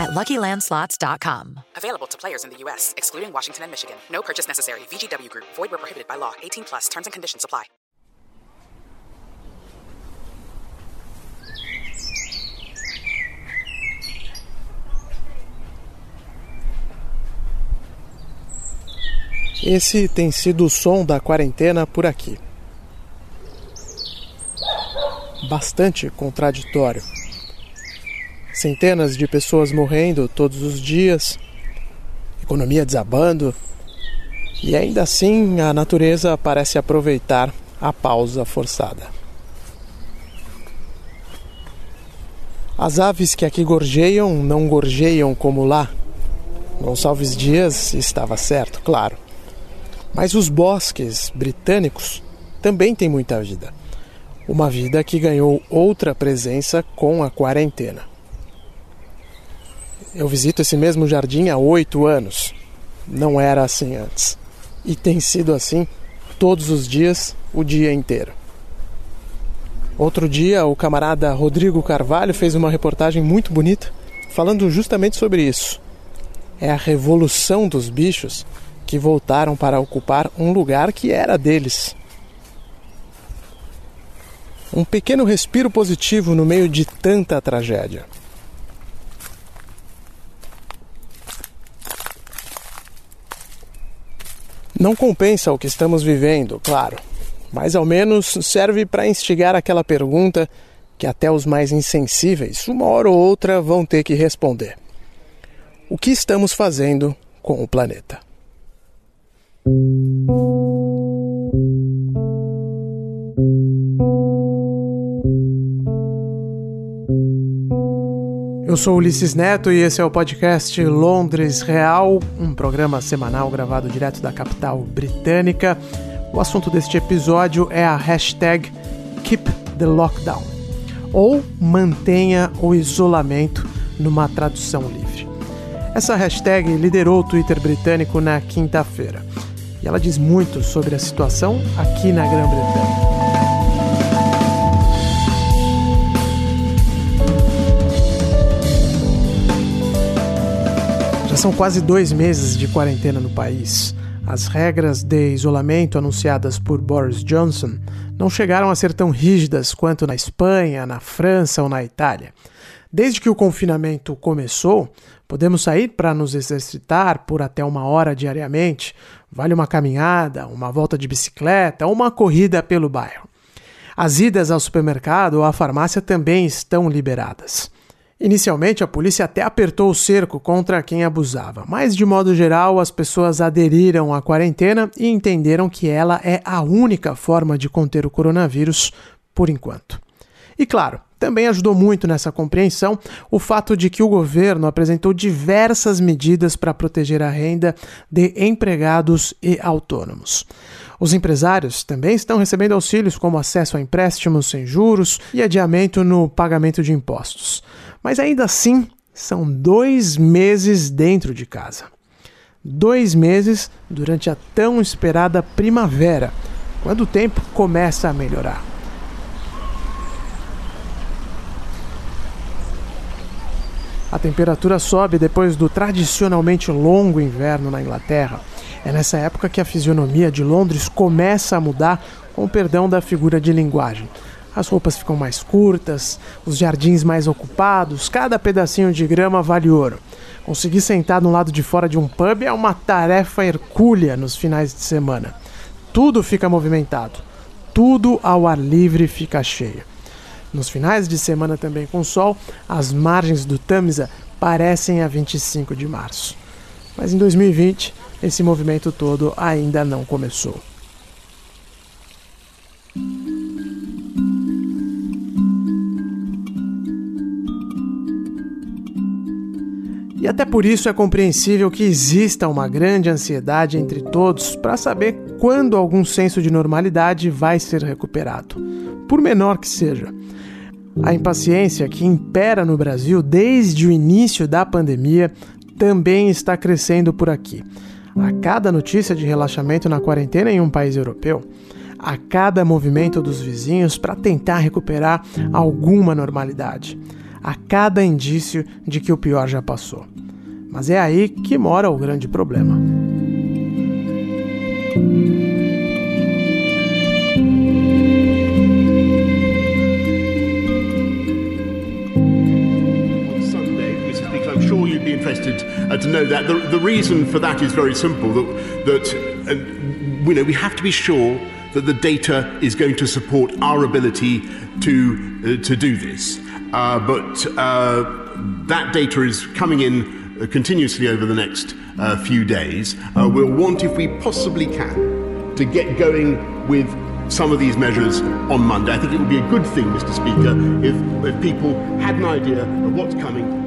at LuckyLandSlots.com. Available to players in the U.S., excluding Washington and Michigan. No purchase necessary. VGW Group. Void where prohibited by law. 18 plus. Terms and conditions apply. Esse tem sido o som da quarentena por aqui. Bastante contraditório. Centenas de pessoas morrendo todos os dias, economia desabando, e ainda assim a natureza parece aproveitar a pausa forçada. As aves que aqui gorjeiam não gorjeiam como lá. Gonçalves Dias estava certo, claro. Mas os bosques britânicos também têm muita vida. Uma vida que ganhou outra presença com a quarentena. Eu visito esse mesmo jardim há oito anos. Não era assim antes. E tem sido assim todos os dias, o dia inteiro. Outro dia, o camarada Rodrigo Carvalho fez uma reportagem muito bonita falando justamente sobre isso. É a revolução dos bichos que voltaram para ocupar um lugar que era deles. Um pequeno respiro positivo no meio de tanta tragédia. Não compensa o que estamos vivendo, claro, mas ao menos serve para instigar aquela pergunta que até os mais insensíveis, uma hora ou outra, vão ter que responder: O que estamos fazendo com o planeta? Eu sou Ulisses Neto e esse é o podcast Londres Real, um programa semanal gravado direto da capital britânica. O assunto deste episódio é a hashtag Keep the Lockdown, ou mantenha o isolamento numa tradução livre. Essa hashtag liderou o Twitter britânico na quinta-feira e ela diz muito sobre a situação aqui na Grã-Bretanha. São quase dois meses de quarentena no país. As regras de isolamento anunciadas por Boris Johnson não chegaram a ser tão rígidas quanto na Espanha, na França ou na Itália. Desde que o confinamento começou, podemos sair para nos exercitar por até uma hora diariamente. Vale uma caminhada, uma volta de bicicleta ou uma corrida pelo bairro. As idas ao supermercado ou à farmácia também estão liberadas. Inicialmente, a polícia até apertou o cerco contra quem abusava, mas de modo geral, as pessoas aderiram à quarentena e entenderam que ela é a única forma de conter o coronavírus por enquanto. E claro, também ajudou muito nessa compreensão o fato de que o governo apresentou diversas medidas para proteger a renda de empregados e autônomos. Os empresários também estão recebendo auxílios como acesso a empréstimos sem juros e adiamento no pagamento de impostos. Mas ainda assim, são dois meses dentro de casa. Dois meses durante a tão esperada primavera, quando o tempo começa a melhorar. A temperatura sobe depois do tradicionalmente longo inverno na Inglaterra. É nessa época que a fisionomia de Londres começa a mudar com o perdão da figura de linguagem. As roupas ficam mais curtas, os jardins mais ocupados, cada pedacinho de grama vale ouro. Conseguir sentar no lado de fora de um pub é uma tarefa hercúlea nos finais de semana. Tudo fica movimentado, tudo ao ar livre fica cheio. Nos finais de semana também com sol, as margens do Tamisa parecem a 25 de março. Mas em 2020, esse movimento todo ainda não começou. E até por isso é compreensível que exista uma grande ansiedade entre todos para saber quando algum senso de normalidade vai ser recuperado, por menor que seja. A impaciência que impera no Brasil desde o início da pandemia também está crescendo por aqui. A cada notícia de relaxamento na quarentena em um país europeu, a cada movimento dos vizinhos para tentar recuperar alguma normalidade, a cada indício de que o pior já passou. Mas é aí que mora o grande problema. uh, to know that. The, the, reason for that is very simple that, that uh, you know, we have to be sure that the data is going to support our ability to, uh, to do this. Uh, but uh, that data is coming in continuously over the next few days. we'll want, if we possibly can, to get going with some of these measures on Monday. I think it would be a good thing, Mr. Speaker, if, if people had an idea of what's coming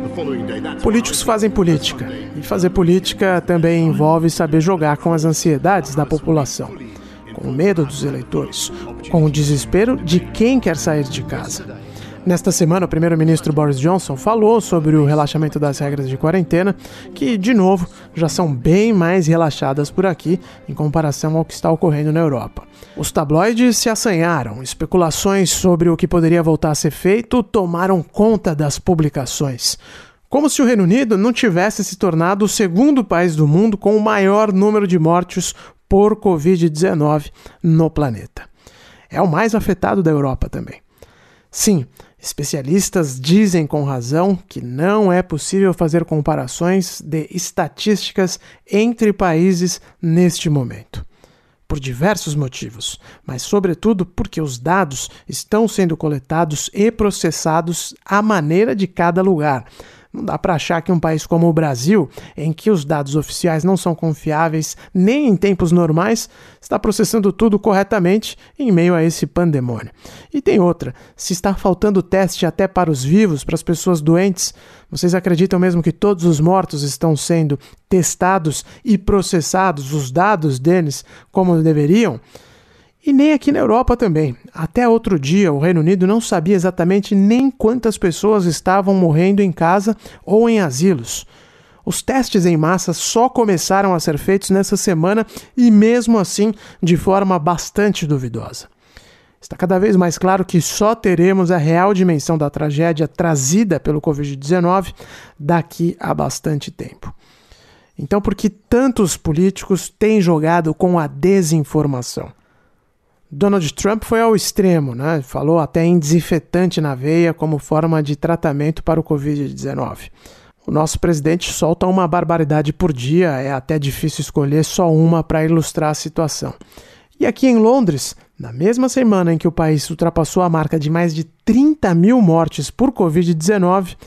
Políticos fazem política, e fazer política também envolve saber jogar com as ansiedades da população, com o medo dos eleitores, com o desespero de quem quer sair de casa. Nesta semana, o primeiro-ministro Boris Johnson falou sobre o relaxamento das regras de quarentena, que, de novo, já são bem mais relaxadas por aqui em comparação ao que está ocorrendo na Europa. Os tabloides se assanharam, especulações sobre o que poderia voltar a ser feito tomaram conta das publicações. Como se o Reino Unido não tivesse se tornado o segundo país do mundo com o maior número de mortes por Covid-19 no planeta. É o mais afetado da Europa também. Sim, Especialistas dizem com razão que não é possível fazer comparações de estatísticas entre países neste momento. Por diversos motivos, mas sobretudo porque os dados estão sendo coletados e processados à maneira de cada lugar, não dá para achar que um país como o Brasil, em que os dados oficiais não são confiáveis nem em tempos normais, está processando tudo corretamente em meio a esse pandemônio. E tem outra: se está faltando teste até para os vivos, para as pessoas doentes, vocês acreditam mesmo que todos os mortos estão sendo testados e processados, os dados deles, como deveriam? E nem aqui na Europa também. Até outro dia, o Reino Unido não sabia exatamente nem quantas pessoas estavam morrendo em casa ou em asilos. Os testes em massa só começaram a ser feitos nessa semana e, mesmo assim, de forma bastante duvidosa. Está cada vez mais claro que só teremos a real dimensão da tragédia trazida pelo Covid-19 daqui a bastante tempo. Então, por que tantos políticos têm jogado com a desinformação? Donald Trump foi ao extremo, né? falou até em desinfetante na veia como forma de tratamento para o Covid-19. O nosso presidente solta uma barbaridade por dia, é até difícil escolher só uma para ilustrar a situação. E aqui em Londres, na mesma semana em que o país ultrapassou a marca de mais de 30 mil mortes por Covid-19,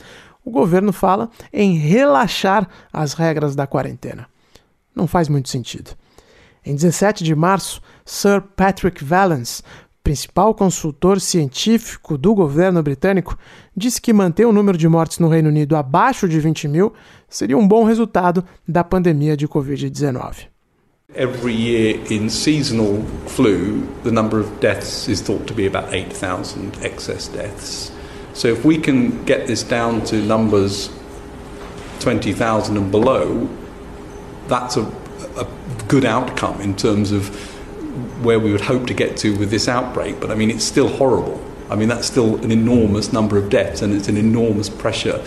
o governo fala em relaxar as regras da quarentena. Não faz muito sentido. Em 17 de março, Sir Patrick Vallance, principal consultor científico do governo britânico, disse que manter o número de mortes no Reino Unido abaixo de 20 mil seria um bom resultado da pandemia de Covid-19. Every year in seasonal flu, the number of deaths is thought to be about 8,000 excess deaths. So if we can get this down to numbers 20,000 and below, that's a a good outcome in terms of where we would hope to get to with this outbreak. But I mean, it's still horrible. I mean, that's still an enormous number of deaths and it's an enormous pressure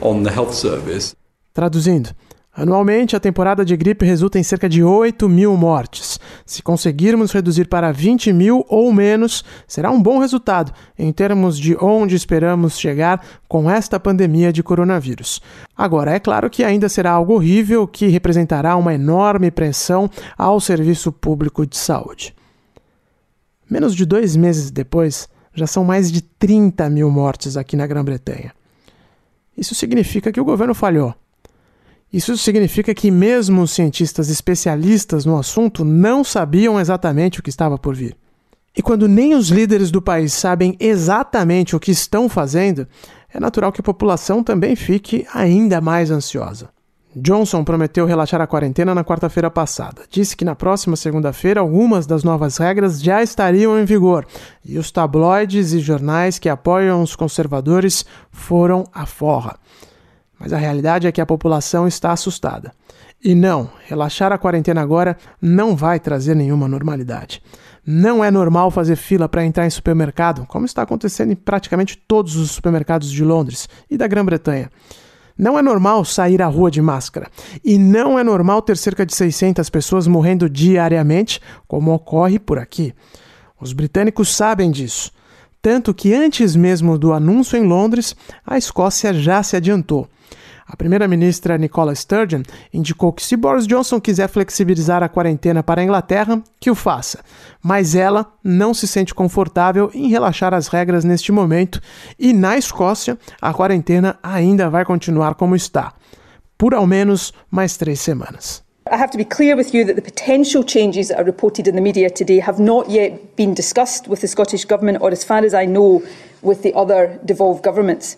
on the health service. Traduzindo, Anualmente, a temporada de gripe resulta em cerca de 8 mil mortes. Se conseguirmos reduzir para 20 mil ou menos, será um bom resultado em termos de onde esperamos chegar com esta pandemia de coronavírus. Agora, é claro que ainda será algo horrível que representará uma enorme pressão ao serviço público de saúde. Menos de dois meses depois, já são mais de 30 mil mortes aqui na Grã-Bretanha. Isso significa que o governo falhou isso significa que, mesmo os cientistas especialistas no assunto não sabiam exatamente o que estava por vir. E quando nem os líderes do país sabem exatamente o que estão fazendo, é natural que a população também fique ainda mais ansiosa. Johnson prometeu relaxar a quarentena na quarta-feira passada. Disse que na próxima segunda-feira algumas das novas regras já estariam em vigor e os tabloides e jornais que apoiam os conservadores foram à forra. Mas a realidade é que a população está assustada. E não, relaxar a quarentena agora não vai trazer nenhuma normalidade. Não é normal fazer fila para entrar em supermercado, como está acontecendo em praticamente todos os supermercados de Londres e da Grã-Bretanha. Não é normal sair à rua de máscara. E não é normal ter cerca de 600 pessoas morrendo diariamente, como ocorre por aqui. Os britânicos sabem disso. Tanto que antes mesmo do anúncio em Londres, a Escócia já se adiantou. A primeira-ministra Nicola Sturgeon indicou que se Boris Johnson quiser flexibilizar a quarentena para a Inglaterra, que o faça, mas ela não se sente confortável em relaxar as regras neste momento e na Escócia a quarentena ainda vai continuar como está, por ao menos mais três semanas. I have to be clear with you that the potential changes that are reported in the media today have not yet been discussed with the Scottish Government or, as far as I know, with the other devolved governments.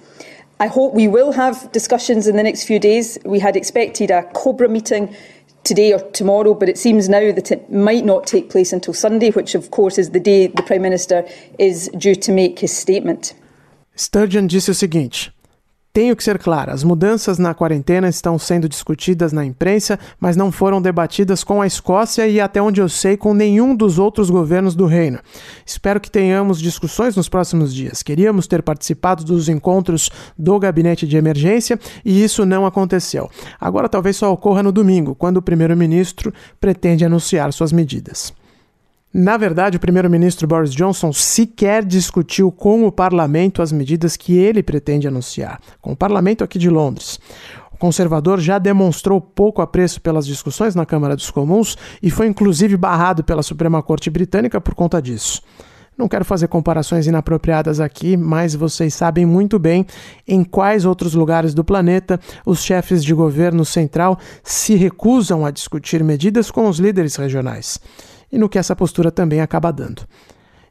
I hope we will have discussions in the next few days. We had expected a COBRA meeting today or tomorrow, but it seems now that it might not take place until Sunday, which of course is the day the Prime Minister is due to make his statement. Sturgeon disse o seguinte: Tenho que ser clara, as mudanças na quarentena estão sendo discutidas na imprensa, mas não foram debatidas com a Escócia e, até onde eu sei, com nenhum dos outros governos do reino. Espero que tenhamos discussões nos próximos dias. Queríamos ter participado dos encontros do gabinete de emergência e isso não aconteceu. Agora talvez só ocorra no domingo, quando o primeiro-ministro pretende anunciar suas medidas. Na verdade, o primeiro-ministro Boris Johnson sequer discutiu com o parlamento as medidas que ele pretende anunciar, com o parlamento aqui de Londres. O conservador já demonstrou pouco apreço pelas discussões na Câmara dos Comuns e foi inclusive barrado pela Suprema Corte Britânica por conta disso. Não quero fazer comparações inapropriadas aqui, mas vocês sabem muito bem em quais outros lugares do planeta os chefes de governo central se recusam a discutir medidas com os líderes regionais e no que essa postura também acaba dando.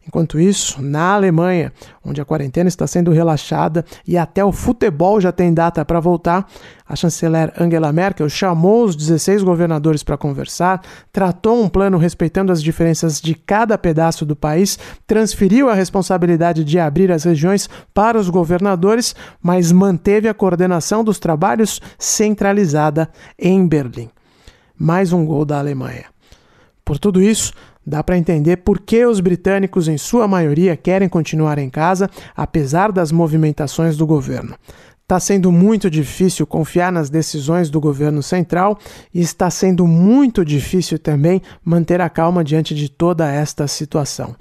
Enquanto isso, na Alemanha, onde a quarentena está sendo relaxada e até o futebol já tem data para voltar, a chanceler Angela Merkel chamou os 16 governadores para conversar, tratou um plano respeitando as diferenças de cada pedaço do país, transferiu a responsabilidade de abrir as regiões para os governadores, mas manteve a coordenação dos trabalhos centralizada em Berlim. Mais um gol da Alemanha. Por tudo isso, dá para entender por que os britânicos, em sua maioria, querem continuar em casa, apesar das movimentações do governo. Está sendo muito difícil confiar nas decisões do governo central e está sendo muito difícil também manter a calma diante de toda esta situação.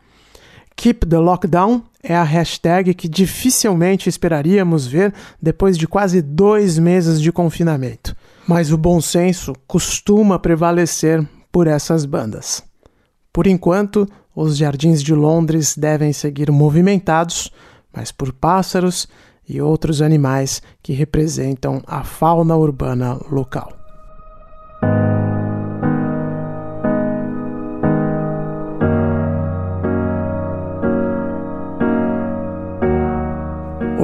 Keep the Lockdown é a hashtag que dificilmente esperaríamos ver depois de quase dois meses de confinamento. Mas o bom senso costuma prevalecer por essas bandas. Por enquanto, os jardins de Londres devem seguir movimentados, mas por pássaros e outros animais que representam a fauna urbana local.